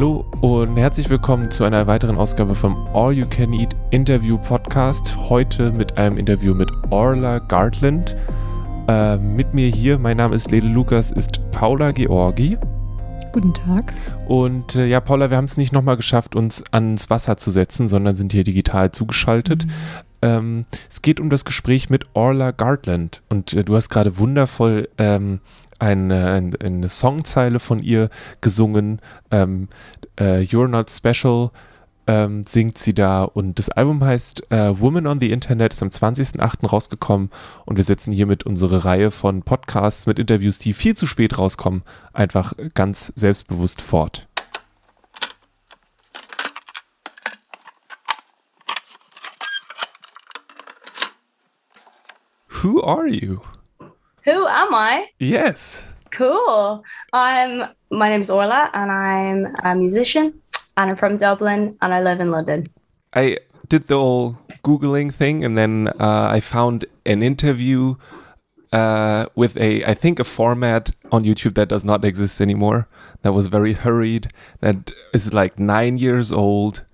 Hallo und herzlich willkommen zu einer weiteren Ausgabe vom All You Can Eat Interview Podcast. Heute mit einem Interview mit Orla Gartland. Äh, mit mir hier, mein Name ist Lele Lukas, ist Paula Georgi. Guten Tag. Und äh, ja, Paula, wir haben es nicht nochmal geschafft, uns ans Wasser zu setzen, sondern sind hier digital zugeschaltet. Mhm. Ähm, es geht um das Gespräch mit Orla Gartland. Und äh, du hast gerade wundervoll ähm, eine, eine, Songzeile von ihr gesungen. Ähm, äh, You're Not Special ähm, singt sie da und das Album heißt äh, Woman on the Internet, ist am 20.08. rausgekommen und wir setzen hiermit unsere Reihe von Podcasts mit Interviews, die viel zu spät rauskommen, einfach ganz selbstbewusst fort. Who are you? Who am I? Yes. Cool. I'm my name is Orla and I'm a musician and I'm from Dublin and I live in London. I did the whole googling thing and then uh, I found an interview uh, with a I think a format on YouTube that does not exist anymore. That was very hurried. That is like nine years old.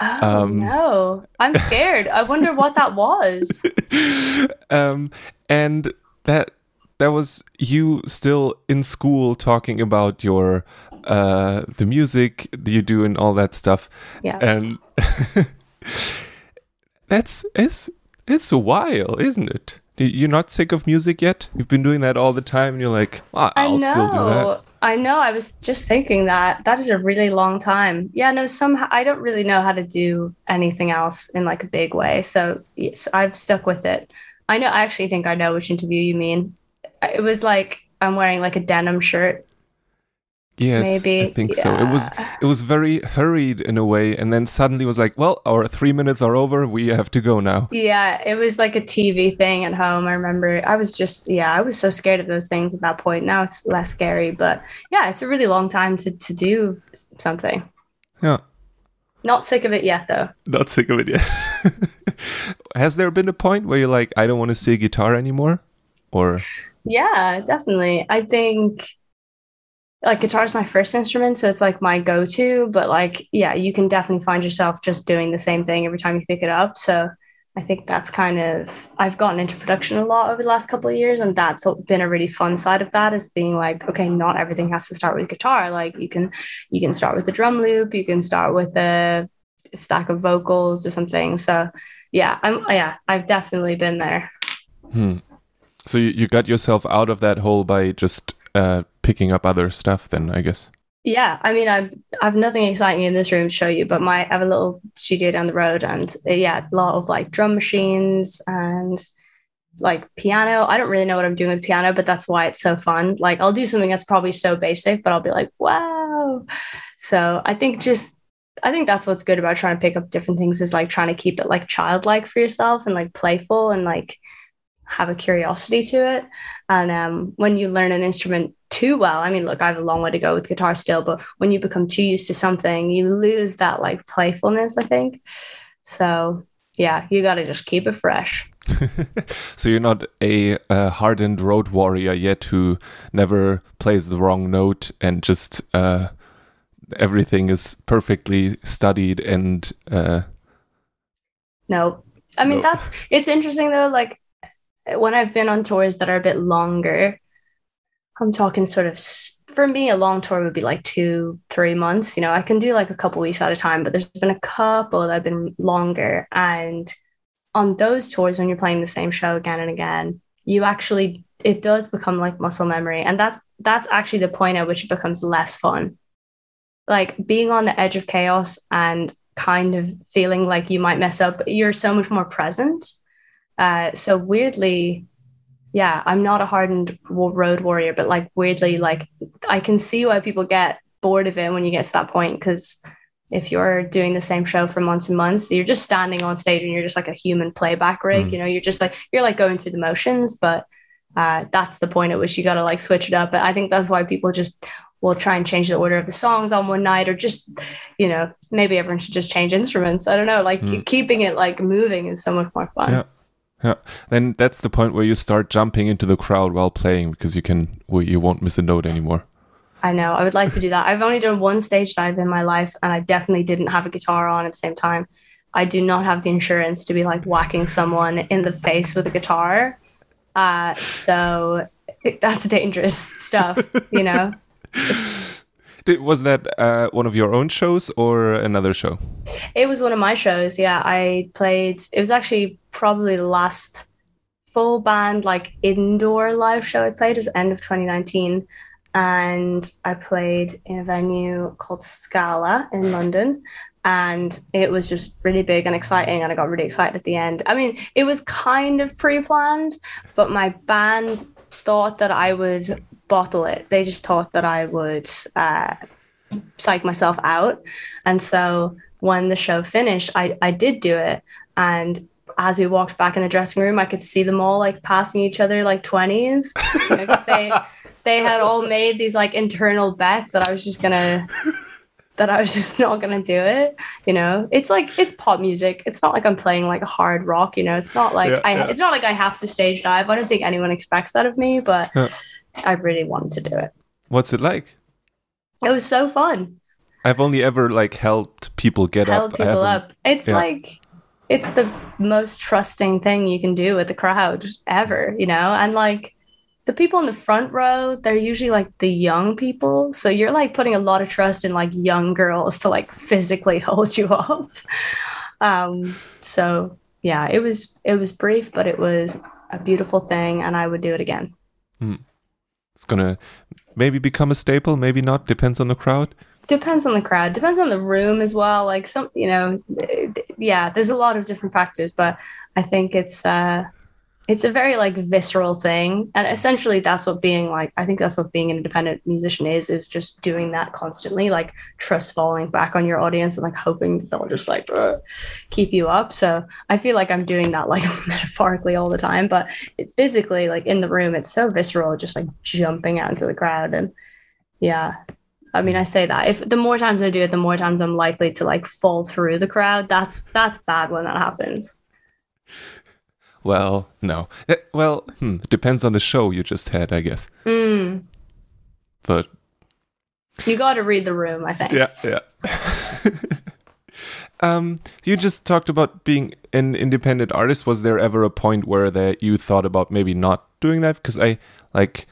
Oh um, no! I'm scared. I wonder what that was. um, and that that was you still in school talking about your uh the music you do and all that stuff yeah and that's it's it's a while isn't it you're not sick of music yet you've been doing that all the time and you're like oh, i'll still do that I know. I was just thinking that that is a really long time. Yeah, no, somehow I don't really know how to do anything else in like a big way. So yes, I've stuck with it. I know. I actually think I know which interview you mean it was like I'm wearing like a denim shirt. Yes, maybe I think yeah. so. It was it was very hurried in a way, and then suddenly was like, well, our three minutes are over. We have to go now. Yeah, it was like a TV thing at home. I remember I was just yeah, I was so scared of those things at that point. Now it's less scary, but yeah, it's a really long time to to do something. Yeah. Not sick of it yet, though. Not sick of it yet. Has there been a point where you're like, I don't want to see a guitar anymore, or? Yeah, definitely. I think like guitar is my first instrument, so it's like my go to. But like, yeah, you can definitely find yourself just doing the same thing every time you pick it up. So I think that's kind of I've gotten into production a lot over the last couple of years, and that's been a really fun side of that is being like, okay, not everything has to start with guitar. Like you can you can start with the drum loop, you can start with a stack of vocals or something. So yeah, I'm yeah, I've definitely been there. Hmm. So you, you got yourself out of that hole by just uh, picking up other stuff, then I guess. Yeah, I mean, I've I've nothing exciting in this room to show you, but my I have a little studio down the road, and uh, yeah, a lot of like drum machines and like piano. I don't really know what I'm doing with piano, but that's why it's so fun. Like I'll do something that's probably so basic, but I'll be like, wow. So I think just I think that's what's good about trying to pick up different things is like trying to keep it like childlike for yourself and like playful and like have a curiosity to it. And um, when you learn an instrument too well, I mean, look, I have a long way to go with guitar still, but when you become too used to something, you lose that like playfulness, I think. So, yeah, you got to just keep it fresh. so you're not a, a, hardened road warrior yet who never plays the wrong note and just uh, everything is perfectly studied and. Uh... No, I mean no. that's it's interesting though. Like when I've been on tours that are a bit longer, I'm talking sort of for me, a long tour would be like two, three months. You know, I can do like a couple weeks at a time, but there's been a couple that have been longer. And on those tours, when you're playing the same show again and again, you actually it does become like muscle memory. And that's that's actually the point at which it becomes less fun. Like being on the edge of chaos and kind of feeling like you might mess up, you're so much more present uh, so weirdly, yeah, I'm not a hardened road warrior, but like weirdly, like I can see why people get bored of it when you get to that point because if you're doing the same show for months and months, you're just standing on stage and you're just like a human playback rig. Mm. You know, you're just like you're like going through the motions, but uh, that's the point at which you got to like switch it up. But I think that's why people just will try and change the order of the songs on one night, or just you know maybe everyone should just change instruments. I don't know, like mm. keeping it like moving is so much more fun. Yeah. Yeah, then that's the point where you start jumping into the crowd while playing because you can well, you won't miss a note anymore. I know. I would like to do that. I've only done one stage dive in my life, and I definitely didn't have a guitar on at the same time. I do not have the insurance to be like whacking someone in the face with a guitar. Uh, so that's dangerous stuff, you know. Did, was that uh, one of your own shows or another show? It was one of my shows. Yeah, I played. It was actually probably the last full band like indoor live show I played. It was end of 2019, and I played in a venue called Scala in London. And it was just really big and exciting, and I got really excited at the end. I mean, it was kind of pre-planned, but my band thought that I would bottle it. They just thought that I would uh, psych myself out. And so when the show finished, I, I did do it. And as we walked back in the dressing room, I could see them all like passing each other like 20s. You know, they, they had all made these like internal bets that I was just going to that I was just not gonna do it. You know, it's like it's pop music. It's not like I'm playing like hard rock. You know, it's not like yeah, I. Yeah. It's not like I have to stage dive. I don't think anyone expects that of me, but yeah. I really wanted to do it. What's it like? It was so fun. I've only ever like helped people get Held up. people up. It's like it's the most trusting thing you can do with the crowd ever, you know? And like the people in the front row, they're usually like the young people. So you're like putting a lot of trust in like young girls to like physically hold you up. um, so yeah, it was it was brief, but it was a beautiful thing, and I would do it again. Hmm. It's gonna maybe become a staple, maybe not. Depends on the crowd. Depends on the crowd. Depends on the room as well. Like some, you know, yeah. There's a lot of different factors, but I think it's uh, it's a very like visceral thing. And essentially that's what being like i think that's what being an independent musician is is just doing that constantly like trust falling back on your audience and like hoping they'll just like uh, keep you up. So i feel like i'm doing that like metaphorically all the time. But it physically like in the room it's so visceral just like jumping out into the crowd. And yeah. I mean, I say that. If the more times I do it, the more times I'm likely to like fall through the crowd. That's that's bad when that happens. Well, no. Eh, well, hmm, depends on the show you just had, I guess. Mm. But you got to read the room, I think. Yeah, yeah. um, you just talked about being an independent artist. Was there ever a point where that you thought about maybe not doing that? Because I like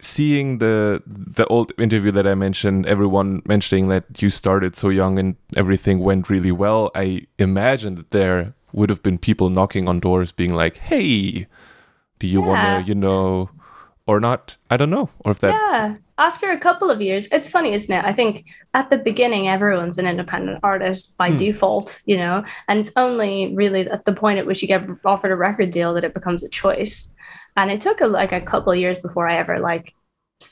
seeing the the old interview that I mentioned, everyone mentioning that you started so young and everything went really well. I imagine that there would have been people knocking on doors being like, hey, do you yeah. want to, you know, or not? I don't know. Or if that. Yeah. After a couple of years, it's funny, isn't it? I think at the beginning, everyone's an independent artist by mm. default, you know, and it's only really at the point at which you get offered a record deal that it becomes a choice. And it took a, like a couple of years before I ever like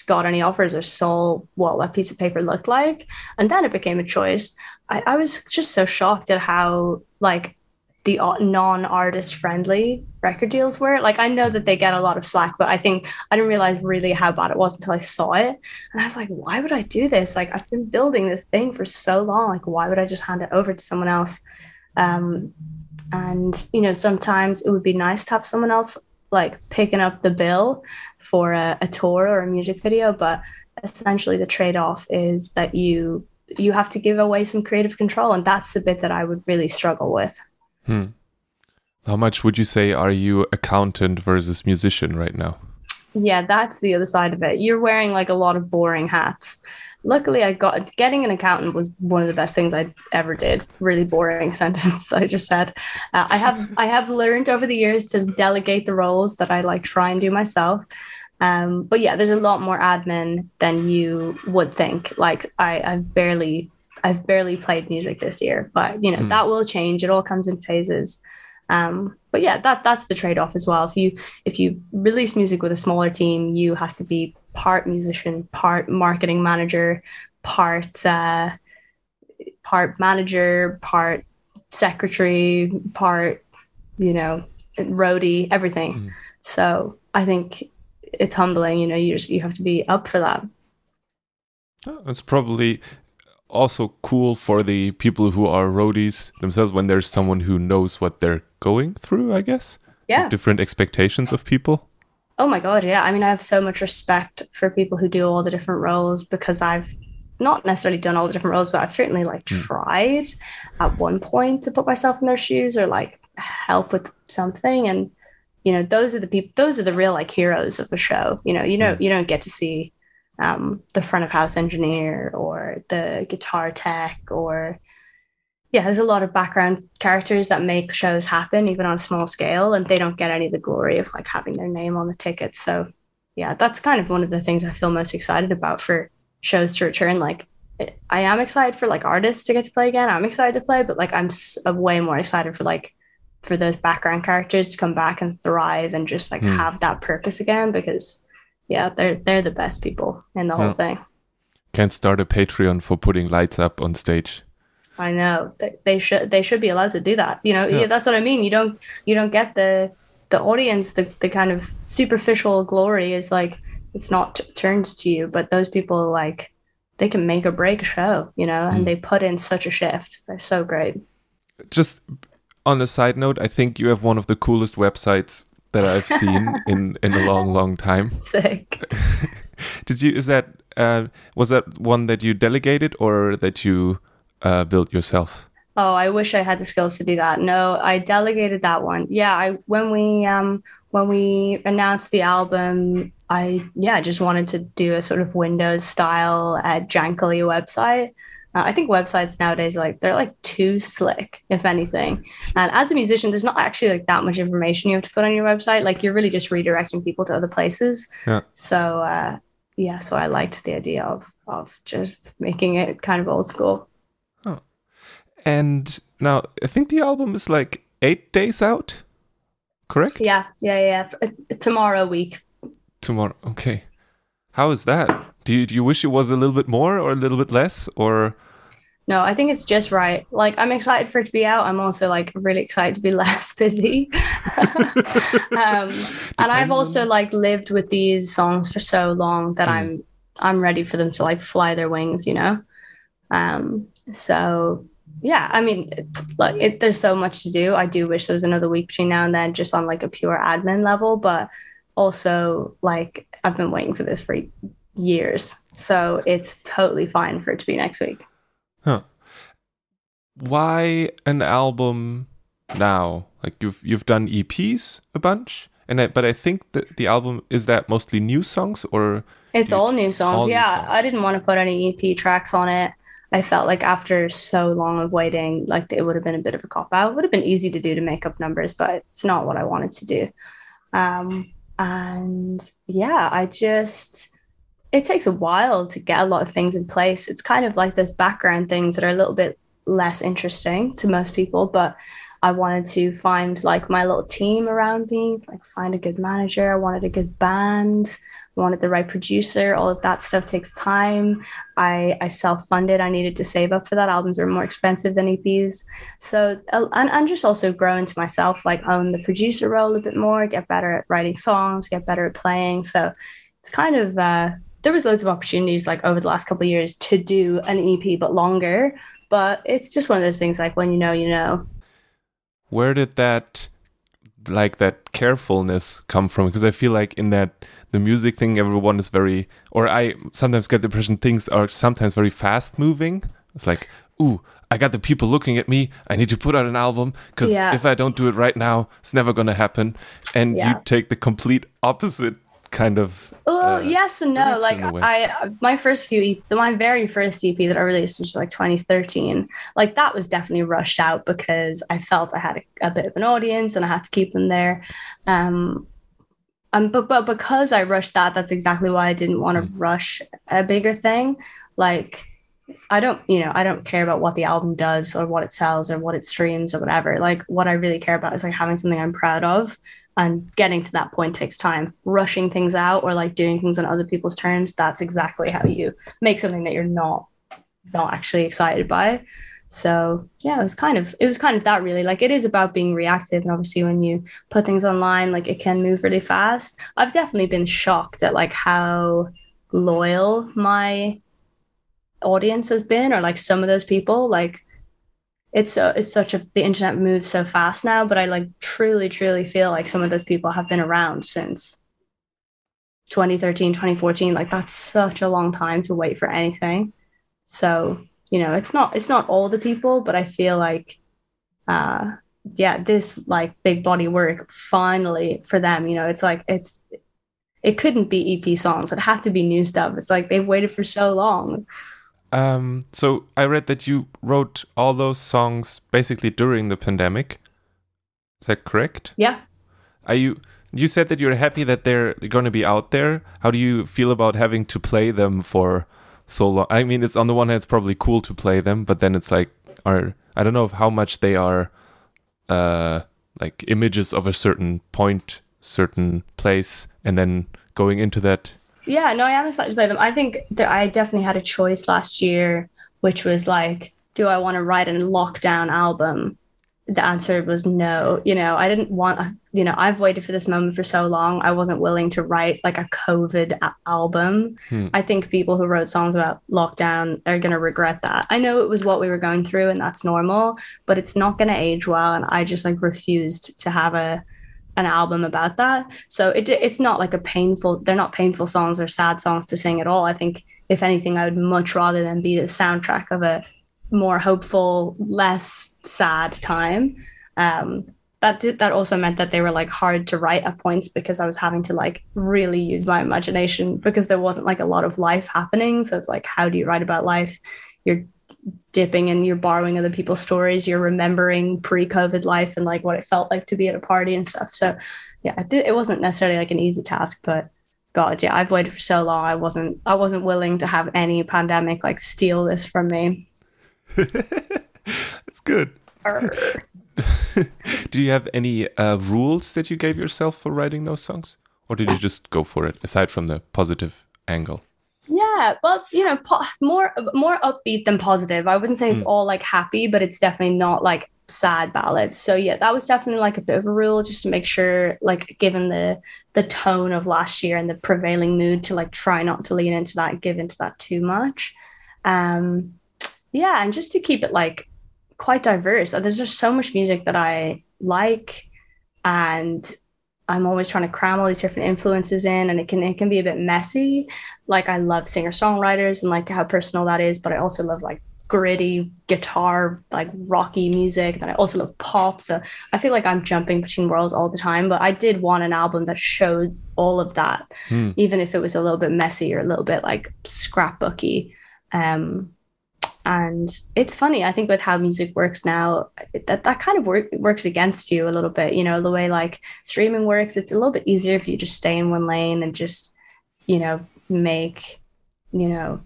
got any offers or saw what that piece of paper looked like. And then it became a choice. I, I was just so shocked at how like the non-artist friendly record deals were. Like I know that they get a lot of slack, but I think I didn't realize really how bad it was until I saw it. And I was like, why would I do this? Like I've been building this thing for so long. Like why would I just hand it over to someone else? Um, and you know, sometimes it would be nice to have someone else like picking up the bill for a, a tour or a music video, but essentially the trade-off is that you you have to give away some creative control and that's the bit that I would really struggle with. Hmm. How much would you say are you accountant versus musician right now? Yeah, that's the other side of it. You're wearing like a lot of boring hats. Luckily, I got getting an accountant was one of the best things I ever did. Really boring sentence that I just said. Uh, I have I have learned over the years to delegate the roles that I like try and do myself. Um, but yeah, there's a lot more admin than you would think. Like I, I've barely I've barely played music this year, but you know mm. that will change. It all comes in phases. Um, but yeah, that that's the trade off as well. If you if you release music with a smaller team, you have to be part musician, part marketing manager, part uh, part manager, part secretary, part you know roadie, everything. Mm. So I think it's humbling. You know, you just you have to be up for that. It's probably also cool for the people who are roadies themselves when there's someone who knows what they're going through, I guess. Yeah. Different expectations of people. Oh my god, yeah. I mean, I have so much respect for people who do all the different roles because I've not necessarily done all the different roles, but I've certainly like mm. tried at one point to put myself in their shoes or like help with something. And you know, those are the people. Those are the real like heroes of the show. You know, you know, mm. you don't get to see um, the front of house engineer or the guitar tech or yeah, there's a lot of background characters that make shows happen, even on a small scale, and they don't get any of the glory of like having their name on the tickets. So, yeah, that's kind of one of the things I feel most excited about for shows to return. Like, I am excited for like artists to get to play again. I'm excited to play, but like, I'm way more excited for like for those background characters to come back and thrive and just like mm. have that purpose again because, yeah, they're they're the best people in the whole thing. Can't start a Patreon for putting lights up on stage. I know they, they should they should be allowed to do that. You know, yeah. that's what I mean. You don't you don't get the the audience the the kind of superficial glory is like it's not turned to you, but those people like they can make or break a show, you know, and mm. they put in such a shift. They're so great. Just on a side note, I think you have one of the coolest websites that I've seen in in a long, long time. Sick. Did you? Is that uh, was that one that you delegated or that you uh, built yourself? Oh, I wish I had the skills to do that. No, I delegated that one. Yeah, I when we um when we announced the album, I yeah just wanted to do a sort of Windows style uh, jankily website. Uh, I think websites nowadays like they're like too slick, if anything. And as a musician, there's not actually like that much information you have to put on your website. Like you're really just redirecting people to other places. Yeah. So uh, yeah, so I liked the idea of of just making it kind of old school. Oh. And now I think the album is like eight days out, correct? Yeah, yeah, yeah. Uh, tomorrow week. Tomorrow, okay. How is that? Do you do you wish it was a little bit more or a little bit less or? No, I think it's just right. Like I'm excited for it to be out. I'm also like really excited to be less busy. um, and I've also like lived with these songs for so long that mm. I'm I'm ready for them to like fly their wings, you know. Um, so yeah, I mean, like it, there's so much to do. I do wish there was another week between now and then, just on like a pure admin level. But also, like I've been waiting for this for years, so it's totally fine for it to be next week. Huh? Why an album now? Like you've you've done EPs a bunch, and I, but I think that the album is that mostly new songs or it's all new songs. All yeah, new songs. I didn't want to put any EP tracks on it. I felt like after so long of waiting, like it would have been a bit of a cop out. It would have been easy to do to make up numbers, but it's not what I wanted to do. Um, and yeah, I just, it takes a while to get a lot of things in place. It's kind of like those background things that are a little bit less interesting to most people, but I wanted to find like my little team around me, like find a good manager. I wanted a good band wanted the right producer. All of that stuff takes time. I i self-funded. I needed to save up for that. Albums are more expensive than eps so and, and just also grow into myself like own the producer role a bit more get better at writing songs get better at playing. So it's kind of uh, there was loads of opportunities like over the last couple of years to do an ep but longer. But it's just one of those things like when you know you know. Where did that like that carefulness come from? Because i feel like in that the music thing everyone is very or i sometimes get the impression things are sometimes very fast moving. It's like ooh i got the people looking at me. I need to put out an album because yeah. if i don't do it right now it's never going to happen. And yeah. you take the complete opposite kind of oh uh, yes and no. like i my first few my very first ep that i released which was like 2013 like that was definitely rushed out because i felt i had a, a bit of an audience and i had to keep them there. Um um but but because i rushed that that's exactly why i didn't want to mm. rush a bigger thing. Like I don't, you know, I don't care about what the album does or what it sells or what it streams or whatever. Like what I really care about is like having something I'm proud of and getting to that point takes time. Rushing things out or like doing things on other people's terms that's exactly how you make something that you're not not actually excited by. So yeah it was kind of it was kind of that really. Like it is about being reactive and obviously when you put things online like it can move really fast. I've definitely been shocked at like how loyal my audience has been or like some of those people. Like it's so it's such a the internet moves so fast now but i like truly truly feel like some of those people have been around since 2013, 2014. Like that's such a long time to wait for anything. So, you know, it's not it's not all the people, but I feel like uh yeah, this like big body work finally for them, you know, it's like it's it couldn't be EP songs. It had to be new stuff. It's like they've waited for so long. Um, so I read that you wrote all those songs basically during the pandemic. Is that correct? Yeah. Are you? You said that you're happy that they're going to be out there. How do you feel about having to play them for so long? I mean, it's on the one hand, it's probably cool to play them, but then it's like, are I don't know how much they are, uh, like images of a certain point, certain place, and then going into that yeah, no, I am excited play them. I think that I definitely had a choice last year, which was like, do I want to write a lockdown album? The answer was no. You know, I didn't want, you know, I've waited for this moment for so long. I wasn't willing to write like a COVID a- album. Hmm. I think people who wrote songs about lockdown are going to regret that. I know it was what we were going through and that's normal, but it's not going to age well. And I just like refused to have a, an album about that. So it it's not like a painful. They're not painful songs or sad songs to sing at all. I think if anything, I would much rather than be the soundtrack of a more hopeful, less sad time. Um, that did, that also meant that they were like hard to write at points because I was having to like really use my imagination because there wasn't like a lot of life happening. So it's like, how do you write about life? You're dipping and you're borrowing other people's stories you're remembering pre-covid life and like what it felt like to be at a party and stuff. So yeah it, wasn't necessarily like an easy task but god yeah i've waited for so long. I wasn't i wasn't willing to have any pandemic like steal this from me. It's good, do you have any uh, rules that you gave yourself for writing those songs? Or did you just go for it aside from the positive angle yeah, well, you know, po- more more upbeat than positive. I wouldn't say it's mm. all like happy, but it's definitely not like sad ballads. So yeah, that was definitely like a bit of a rule just to make sure, like, given the the tone of last year and the prevailing mood, to like try not to lean into that, and give into that too much. Um, yeah, and just to keep it like quite diverse. There's just so much music that I like, and I'm always trying to cram all these different influences in and it can it can be a bit messy. Like I love singer-songwriters and like how personal that is, but I also love like gritty guitar, like rocky music. And I also love pop. So I feel like I'm jumping between worlds all the time. But I did want an album that showed all of that, hmm. even if it was a little bit messy or a little bit like scrapbooky. Um, and it's funny i think with how music works now that that kind of work, works against you a little bit you know the way like streaming works. It's a little bit easier if you just stay in one lane and just you know make you know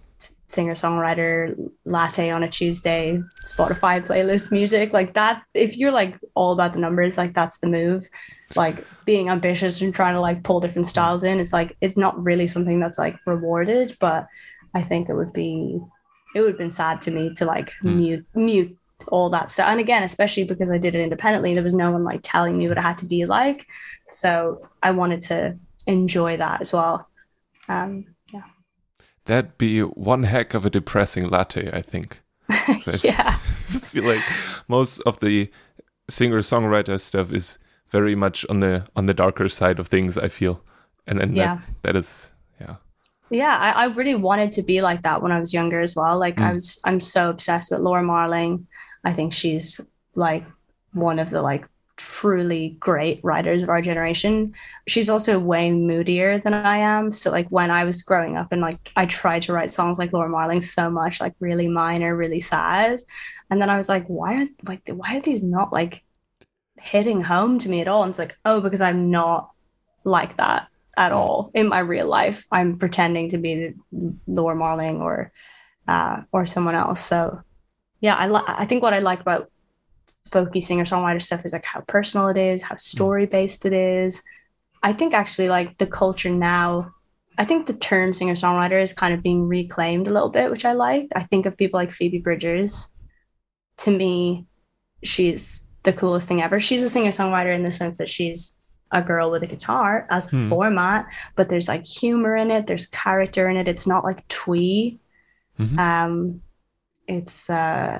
singer songwriter latte on a tuesday spotify playlist music. Like that if you're like all about the numbers like that's the move. Like being ambitious and trying to like pull different styles in it's like it's not really something that's like rewarded but i think it would be it would have been sad to me to like mm. mute mute all that stuff. And again, especially because I did it independently, there was no one like telling me what it had to be like. So I wanted to enjoy that as well. Um, yeah. That'd be one heck of a depressing latte, I think. yeah. I feel like most of the singer songwriter stuff is very much on the on the darker side of things, I feel. And then yeah. that, that is yeah I, I, really wanted to be like that when i was younger as well. Like mm. i was i'm so obsessed with laura marling. I think she's like one of the like truly great writers of our generation. She's also way moodier than i am. So like when i was growing up and like i tried to write songs like laura marling so much like really minor really sad. And then i was like why are like why are these not like hitting home to me at all? And it's like oh because i'm not like that at all in my real life. I'm pretending to be Laura Marling or uh, or someone else. So yeah, I li- I think what I like about folky singer songwriter stuff is like how personal it is, how story based it is. I think actually like the culture now. I think the term singer songwriter is kind of being reclaimed a little bit, which I like. I think of people like Phoebe Bridgers. To me, she's the coolest thing ever. She's a singer songwriter in the sense that she's a girl with a guitar as a hmm. format, but there's like humor in it, there's character in it. It's not like twee. Mm-hmm. Um, it's uh,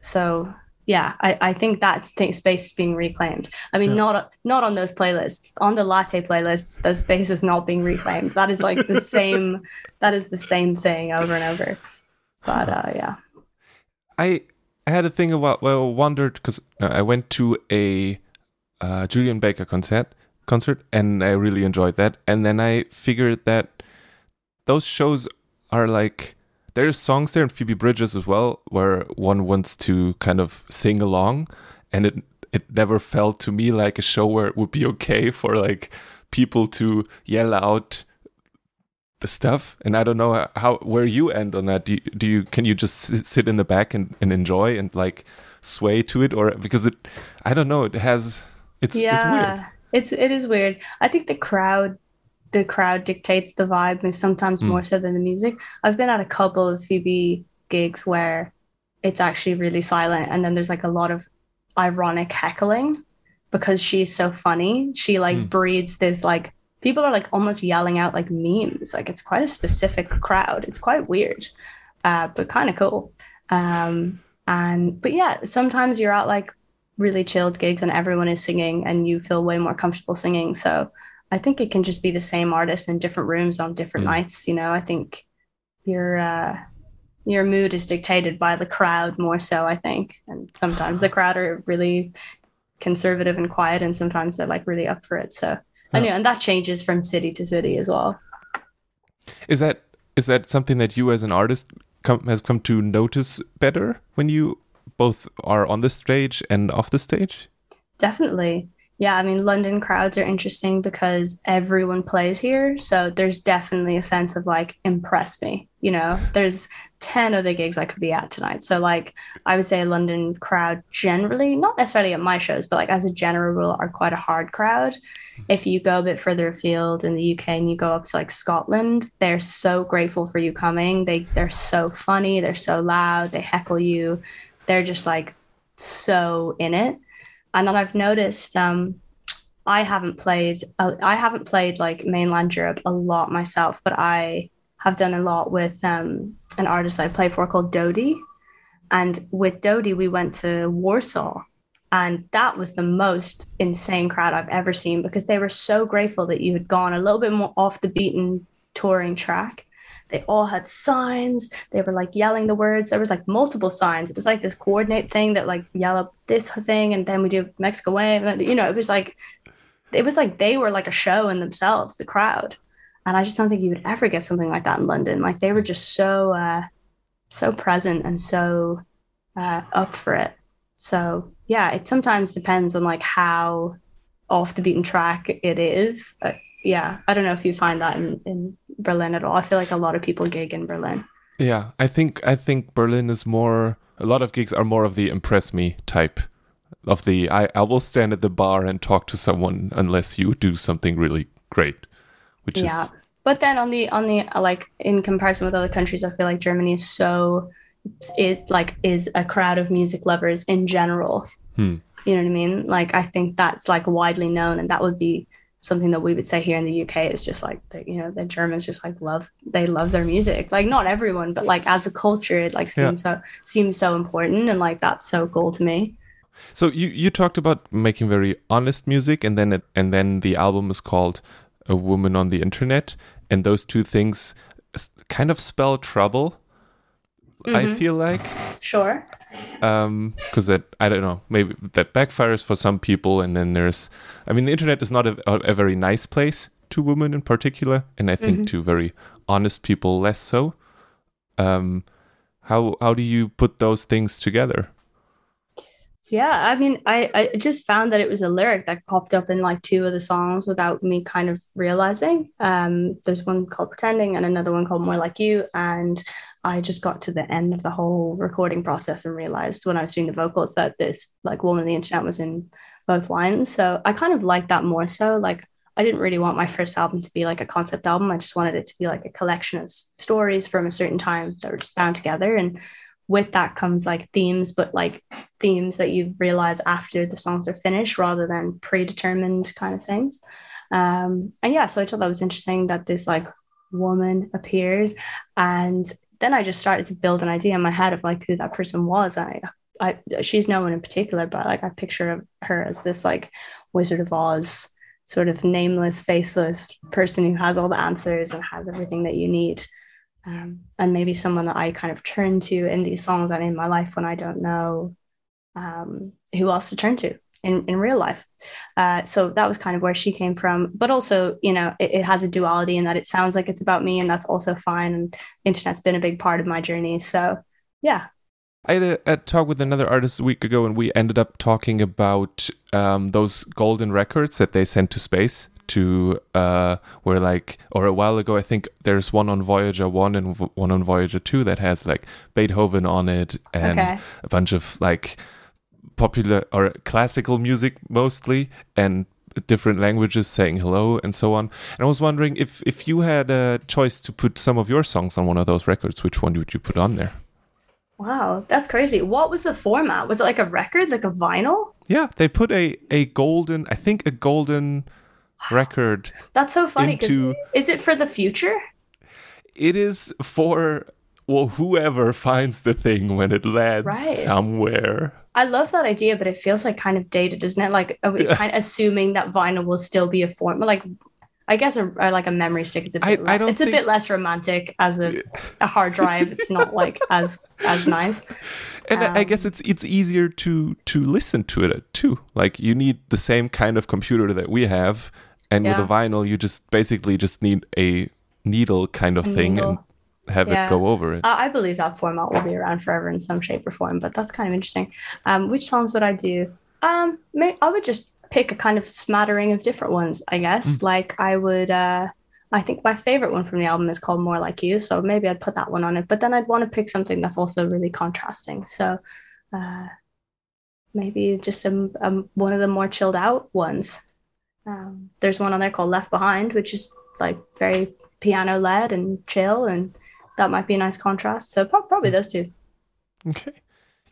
so yeah, I, I think that space is being reclaimed. I mean, yeah. not not on those playlists. On the latte playlists, the space is not being reclaimed. That is like the same. That is the same thing over and over. But uh, yeah, I I had a thing about well, I wondered because uh, I went to a uh, Julien Baker concert concert and I really enjoyed that. And then I figured that those shows are like there's songs there in Phoebe Bridgers as well where one wants to kind of sing along and it it never felt to me like a show where it would be okay for like people to yell out the stuff. And i don't know how where you end on that. Do you, do you can you just sit in the back and, and enjoy and like sway to it? Or because it i don't know it has it's yeah it's weird it's it is weird i think the crowd the crowd dictates the vibe sometimes mm. more so than the music. I've been at a couple of Phoebe gigs where it's actually really silent and then there's like a lot of ironic heckling because she's so funny. She like mm. breeds this like people are like almost yelling out like memes. Like it's quite a specific crowd. It's quite weird. Uh, but kind of cool. Um, and but yeah, sometimes you're at like really chilled gigs and everyone is singing and you feel way more comfortable singing. So I think it can just be the same artist in different rooms on different mm. nights. You know, I think your uh, your mood is dictated by the crowd more so. I think, and sometimes the crowd are really conservative and quiet, and sometimes they're like really up for it. So, yeah. and that changes from city to city as well. Is that is that something that you as an artist come, has come to notice better when you both are on the stage and off the stage? Definitely yeah, I mean, London crowds are interesting because everyone plays here. So there's definitely a sense of like, impress me. You know, there's 10 other gigs I could be at tonight. So, like, I would say a London crowd generally, not necessarily at my shows, but like as a general rule, are quite a hard crowd. If you go a bit further afield in the UK and you go up to like Scotland, they're so grateful for you coming. They, they're so funny, they're so loud, they heckle you. They're just like so in it and then I've noticed um, I haven't played uh, I haven't played like mainland Europe a lot myself, but I have done a lot with um, an artist I play for called Dodie. And with Dodie, we went to Warsaw, and that was the most insane crowd I've ever seen because they were so grateful that you had gone a little bit more off the beaten touring track they all had signs. They were like yelling the words. There was like multiple signs. It was like this coordinate thing that like yell up this thing, and then we do Mexico wave. You know, it was like it was like they were like a show in themselves, the crowd. And I just don't think you would ever get something like that in London. Like they were just so uh, so present and so uh, up for it. So yeah, it sometimes depends on like how off the beaten track it is. Uh, yeah, I don't know if you find that in, in Berlin at all. I feel like a lot of people gig in Berlin. Yeah, I think I think Berlin is more. A lot of gigs are more of the impress me type of the I, I will stand at the bar and talk to someone unless you do something really great, which is yeah. is but then on the on the like in comparison with other countries, I feel like Germany is so it like is a crowd of music lovers in general. Hmm. You know what I mean? Like I think that's like widely known, and that would be something that we would say here in the UK is just like the, you know the Germans just like love they love their music like not everyone but like as a culture it like seems yeah. so seems so important and like that's so cool to me. So you you talked about making very honest music and then it, and then the album is called A Woman on the Internet and those two things kind of spell trouble. Mm-hmm. I feel like sure um because that i don't know maybe that backfires for some people and then there's i mean the internet is not a, a very nice place to women in particular and i think mm-hmm. to very honest people less so um how how do you put those things together yeah i mean i i just found that it was a lyric that popped up in like two of the songs without me kind of realizing um there's one called pretending and another one called more like you and I just got to the end of the whole recording process and realized when I was doing the vocals that this like woman on the internet was in both lines. So I kind of liked that more so. Like I didn't really want my first album to be like a concept album. I just wanted it to be like a collection of stories from a certain time that were just bound together. And with that comes like themes, but like themes that you realize after the songs are finished rather than predetermined kind of things. Um, and yeah, so I thought that was interesting that this like woman appeared and then I just started to build an idea in my head of like who that person was. I I she's no one in particular, but like I picture her as this like Wizard of Oz sort of nameless, faceless person who has all the answers and has everything that you need. Um, and maybe someone that I kind of turn to in these songs and in my life when I don't know um, who else to turn to in, in real life. Uh, so that was kind of where she came from. But also, you know, it, it, has a duality in that it sounds like it's about me, and that's also fine. And internet's been a big part of my journey. So yeah, I had a, a, talk with another artist a week ago, and we ended up talking about um, those golden records that they sent to space. To uh, where like, or a while ago, I think there's one on Voyager one and one on Voyager two that has like Beethoven on it and okay. a bunch of like popular or classical music mostly and different languages saying hello and so on. And I was wondering if if you had a choice to put some of your songs on one of those records, which one would you put on there? Wow, that's crazy. What was the format? Was it like a record, like a vinyl? Yeah, they put a a golden, I think a golden record. That's so funny into, is it for the future? It is for well whoever finds the thing when it lands right. somewhere. I love that idea, but it feels like kind of dated, doesn't it? Like are we kind of assuming that vinyl will still be a form, like I guess a, like a memory stick. It's a bit. I, I it's think... a bit less romantic as a, a hard drive. It's not like as as nice. And um, I guess it's it's easier to to listen to it too. Like you need the same kind of computer that we have, and yeah. with a vinyl, you just basically just need a needle kind of thing needle. and have yeah. it go over it. I believe that format will be around forever in some shape or form, but that's kind of interesting. Um, which songs would I do? Um, may, I would just pick a kind of smattering of different ones, I guess. Mm. Like I would uh I think my favorite one from the album is called More Like You, so maybe I'd put that one on it. But then I'd want to pick something that's also really contrasting. So uh maybe just a, a, one of the more chilled out ones. Um, there's one on there called Left Behind, which is like very piano led and chill, and that might be a nice contrast. So probably hmm. those two. Okay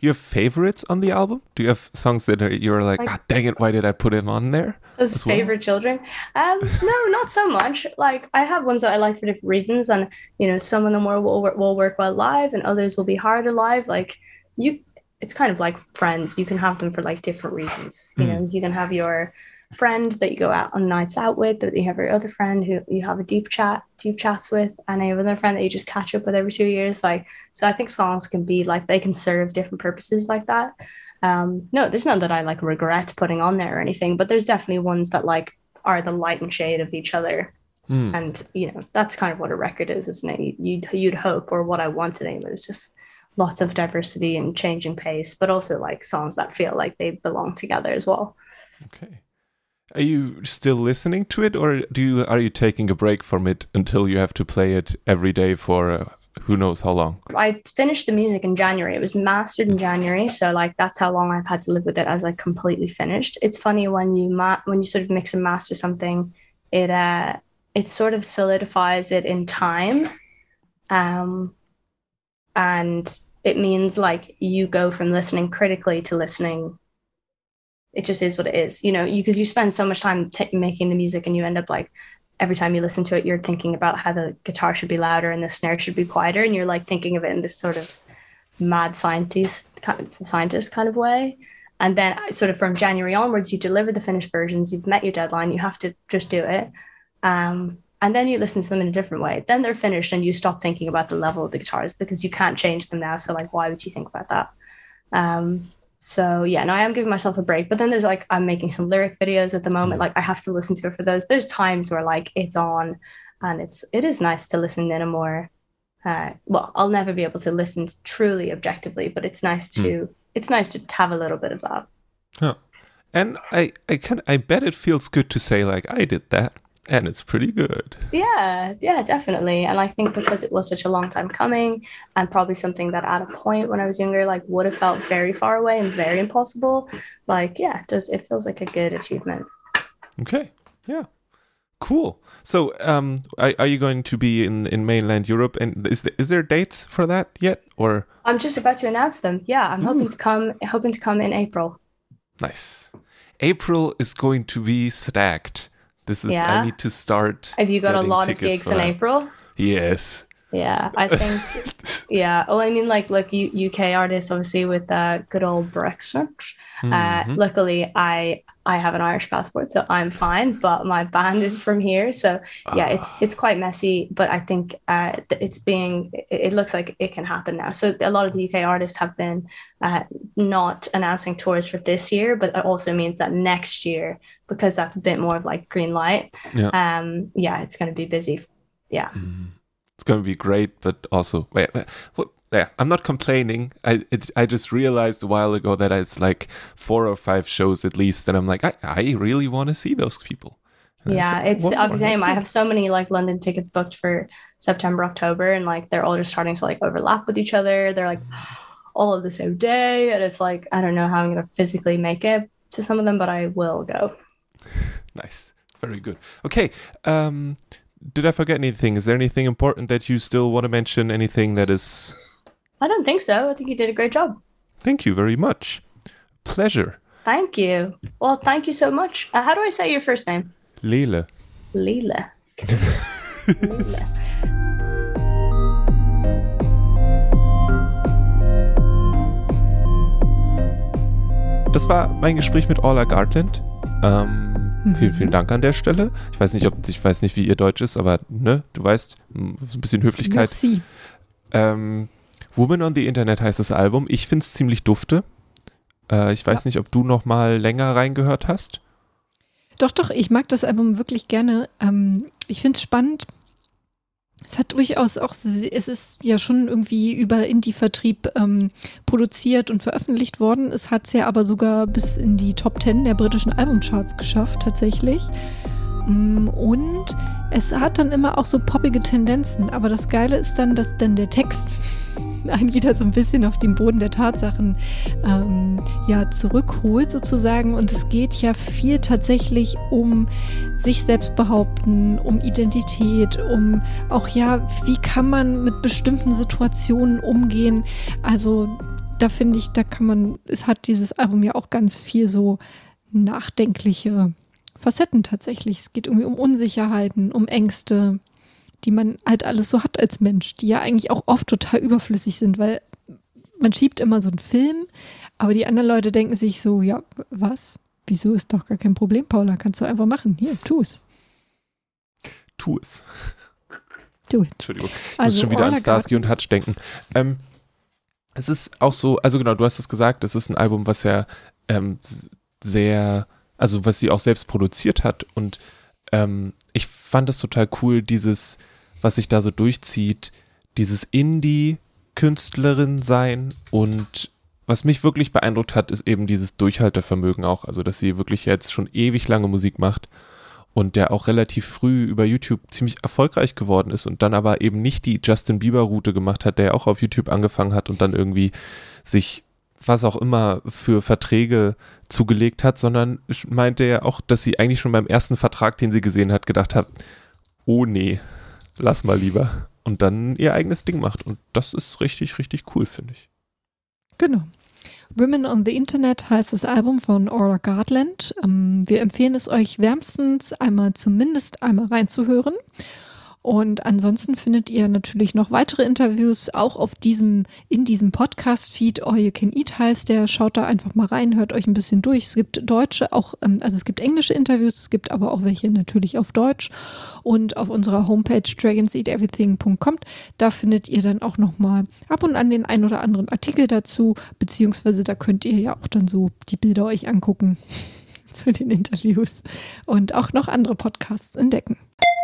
you have favorites on the album? Do you have songs that are, you're like, like ah, dang it, why did I put him on there? As favorite well? children? Um, no, not so much. Like I have ones that I like for different reasons, and you know, some of them will will work well live, and others will be harder live. Like you, it's kind of like friends. You can have them for like different reasons. You mm. know, you can have your friend that you go out on nights out with, that you have your other friend who you have a deep chat, deep chats with, and you have another friend that you just catch up with every two years. Like, so I think songs can be like they can serve different purposes like that. Um, no, there's none that I like regret putting on there or anything, but there's definitely ones that like are the light and shade of each other. Mm. And you know, that's kind of what a record is, isn't it? You'd you'd hope, or what I want to name it is just lots of diversity and changing pace, but also like songs that feel like they belong together as well. Okay. Are you still listening to it, or do you are you taking a break from it until you have to play it every day for uh, who knows how long? I finished the music in January. It was mastered in January, so like that's how long I've had to live with it as I completely finished. It's funny when you ma- when you sort of mix and master something, it uh it sort of solidifies it in time, um, and it means like you go from listening critically to listening it just is what it is, you know, because you, spend so much time t- making the music and you end up like every time you listen to it, you're thinking about how the guitar should be louder and the snare should be quieter. And you're like thinking of it in this sort of mad scientist, scientist kind of way. And then uh, sort of from January onwards, you deliver the finished versions, you've met your deadline, you have to just do it. Um, and then you listen to them in a different way. Then they're finished and you stop thinking about the level of the guitars because you can't change them now. So like, why would you think about that? Um, so yeah, no, I am giving myself a break. But then there's like I'm making some lyric videos at the moment. Mm. Like I have to listen to it for those. There's times where like it's on and it's it is nice to listen in a more uh, well, I'll never be able to listen truly objectively, but it's nice to mm. it's nice to have a little bit of that. Huh. And I I can I bet it feels good to say like I did that and it's pretty good. Yeah, yeah, definitely. And I think because it was such a long time coming, and probably something that at a point when I was younger, like would have felt very far away and very impossible. Like, yeah, it does it feels like a good achievement. Okay, yeah, cool. So, um, are, are you going to be in in mainland Europe? And is there, is there dates for that yet, or? I'm just about to announce them. Yeah, I'm Ooh. hoping to come hoping to come in April. Nice. April is going to be stacked. This is yeah. I need to start. Have you got a lot of gigs in April? Yes. Yeah, I think Yeah. Well, I mean, like, look, U- UK artists, obviously, with uh, good old Brexit. Uh, Mhm. luckily, I I have an Irish passport, so I'm fine. But my band is from here, so yeah, it's Ah. it's quite messy. But I think uh, it's being it, it looks like it can happen now. So a lot of the UK artists have been uh, not announcing tours for this year, but it also means that next year, because that's a bit more of like green light. Yeah. Um. Yeah, it's going to be busy. Yeah. Mhm. It's gonna be great, but also, wait, wait, what? Yeah, I'm not complaining. I it, I just realized a while ago that it's like four or five shows at least, and I'm like, I, I really want to see those people. And Yeah, it's "One I'm the same. I have so many like London tickets booked for September, October, and like they're all just starting to like overlap with each other. They're like all of the same day, and it's like I don't know how I'm gonna physically make it to some of them, but I will go. Nice. Very good. Okay. Um, did I forget anything? Is there anything important that you still want to mention? Anything that is. I don't think so. I think you did a great job. Thank you very much. Pleasure. Thank you. Well, thank you so much. Uh, how do I say your first name? Lele. Lila. Lila. Das war mein Gespräch mit Orla Gartland. Ähm, Vielen, vielen Dank an der Stelle. Ich weiß nicht, ob ich weiß nicht, wie ihr Deutsch ist, aber ne, du weißt, ein bisschen Höflichkeit. Merci. Ähm, Woman on the Internet heißt das Album. Ich finde es ziemlich dufte. Äh, ich weiß nicht, ob du noch mal länger reingehört hast. Doch, doch, ich mag das Album wirklich gerne. Ähm, ich finde es spannend. Es hat durchaus auch, es ist ja schon irgendwie über Indie-Vertrieb ähm, produziert und veröffentlicht worden. Es hat es ja aber sogar bis in die Top 10 der britischen Albumcharts geschafft, tatsächlich. Mm, Und es hat dann immer auch so poppige Tendenzen. Aber das Geile ist dann, dass dann der Text einen wieder so ein bisschen auf den Boden der Tatsachen ähm, ja, zurückholt sozusagen. Und es geht ja viel tatsächlich um sich selbst behaupten, um Identität, um auch ja, wie kann man mit bestimmten Situationen umgehen. Also da finde ich, da kann man, es hat dieses Album ja auch ganz viel so nachdenkliche Facetten tatsächlich. Es geht irgendwie um Unsicherheiten, um Ängste, die man halt alles so hat als Mensch, die ja eigentlich auch oft total überflüssig sind, weil man schiebt immer so einen Film, aber die anderen Leute denken sich so, ja, was? Wieso ist doch gar kein Problem, Paula? Kannst du einfach machen. Hier, tu es. Tu es. Do it. Entschuldigung. Ich Also muss schon wieder an Orla Starsky Garten- und Hutch denken. Ähm, es ist auch so, also genau, du hast es gesagt, es ist ein Album, was ja ähm, sehr, also was sie auch selbst produziert hat und ähm, ich fand es total cool, dieses, was sich da so durchzieht, dieses Indie-Künstlerin sein und was mich wirklich beeindruckt hat, ist eben dieses Durchhaltevermögen auch, also dass sie wirklich jetzt schon ewig lange Musik macht und der auch relativ früh über YouTube ziemlich erfolgreich geworden ist und dann aber eben nicht die Justin Bieber Route gemacht hat, der auch auf YouTube angefangen hat und dann irgendwie sich was auch immer für Verträge zugelegt hat, sondern meinte er auch, dass sie eigentlich schon beim ersten Vertrag, den sie gesehen hat, gedacht hat, oh nee, lass mal lieber und dann ihr eigenes Ding macht und das ist richtig, richtig cool, finde ich. Genau. Women on the Internet heißt das Album von Aura Gartland. Ähm, wir empfehlen es euch wärmstens einmal zumindest einmal reinzuhören. Und ansonsten findet ihr natürlich noch weitere Interviews auch auf diesem, in diesem Podcast-Feed. All You Can Eat heißt der. Schaut da einfach mal rein, hört euch ein bisschen durch. Es gibt deutsche, auch, ähm, also es gibt englische Interviews, es gibt aber auch welche natürlich auf Deutsch. Und auf unserer Homepage dragonseateverything.com, da findet ihr dann auch nochmal ab und an den ein oder anderen Artikel dazu, beziehungsweise da könnt ihr ja auch dann so die Bilder euch angucken zu den Interviews und auch noch andere Podcasts entdecken.